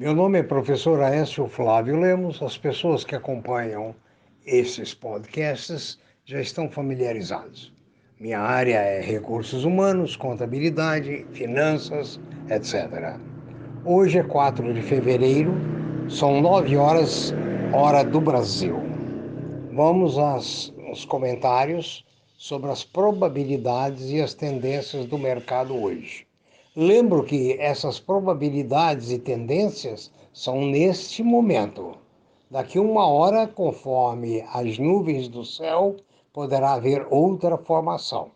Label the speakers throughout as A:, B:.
A: Meu nome é professor Aécio Flávio Lemos. As pessoas que acompanham esses podcasts já estão familiarizados. Minha área é recursos humanos, contabilidade, finanças, etc. Hoje é 4 de fevereiro, são 9 horas, hora do Brasil. Vamos aos, aos comentários sobre as probabilidades e as tendências do mercado hoje. Lembro que essas probabilidades e tendências são neste momento. Daqui uma hora, conforme as nuvens do céu, poderá haver outra formação.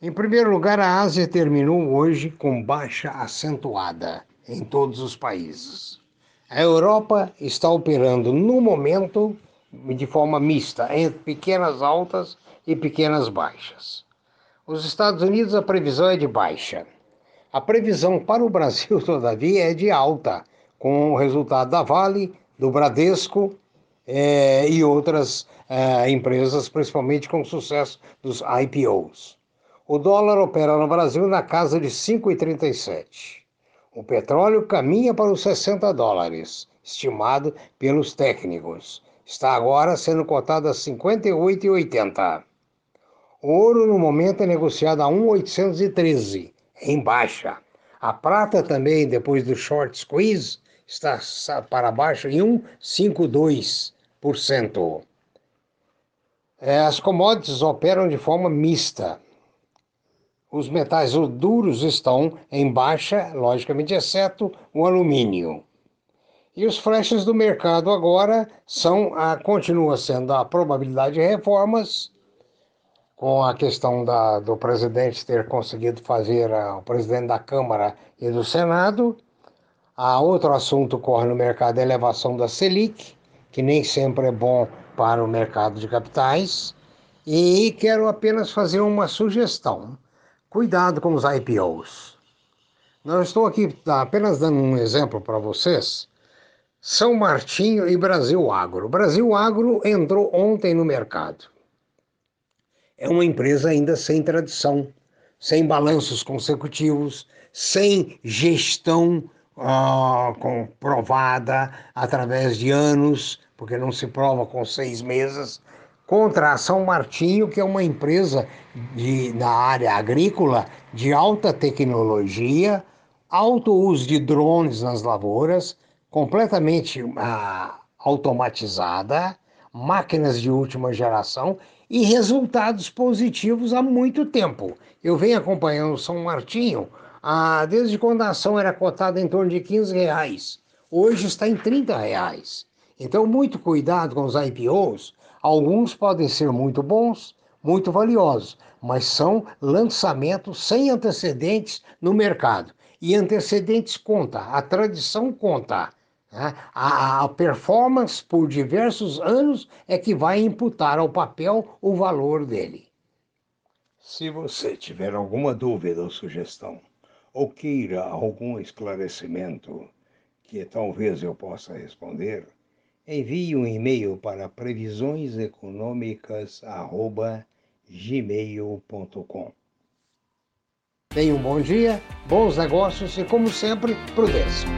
A: Em primeiro lugar, a Ásia terminou hoje com baixa acentuada em todos os países. A Europa está operando no momento de forma mista, entre pequenas altas e pequenas baixas. Os Estados Unidos, a previsão é de baixa. A previsão para o Brasil, todavia, é de alta, com o resultado da Vale, do Bradesco é, e outras é, empresas, principalmente com o sucesso dos IPOs. O dólar opera no Brasil na casa de 5,37. O petróleo caminha para os 60 dólares, estimado pelos técnicos. Está agora sendo cotado a 58,80. O ouro no momento é negociado a 1,813, em baixa. A prata também, depois do short squeeze, está para baixo em 1,52%. É, as commodities operam de forma mista. Os metais duros estão em baixa, logicamente, exceto o alumínio. E os flashes do mercado agora são a, continua sendo a probabilidade de reformas com a questão da, do presidente ter conseguido fazer, a, o presidente da Câmara e do Senado. Há outro assunto corre no mercado, a elevação da Selic, que nem sempre é bom para o mercado de capitais. E quero apenas fazer uma sugestão. Cuidado com os IPOs. Não estou aqui apenas dando um exemplo para vocês. São Martinho e Brasil Agro. Brasil Agro entrou ontem no mercado é uma empresa ainda sem tradição, sem balanços consecutivos, sem gestão uh, comprovada através de anos, porque não se prova com seis meses, contra a São Martinho, que é uma empresa de, na área agrícola de alta tecnologia, alto uso de drones nas lavouras, completamente uh, automatizada, máquinas de última geração e resultados positivos há muito tempo. Eu venho acompanhando o São Martinho ah, desde quando a ação era cotada em torno de 15 reais. Hoje está em 30 reais. Então, muito cuidado com os IPOs. Alguns podem ser muito bons, muito valiosos, mas são lançamentos sem antecedentes no mercado. E antecedentes conta, a tradição conta. Né? A, performance por diversos anos é que vai imputar ao papel o valor dele. Se você tiver alguma dúvida ou sugestão, ou queira algum esclarecimento que talvez eu possa responder, envie um e-mail para previsioneseconômicas@gmail.com. Tenha um bom dia, bons negócios e, como sempre, prudência.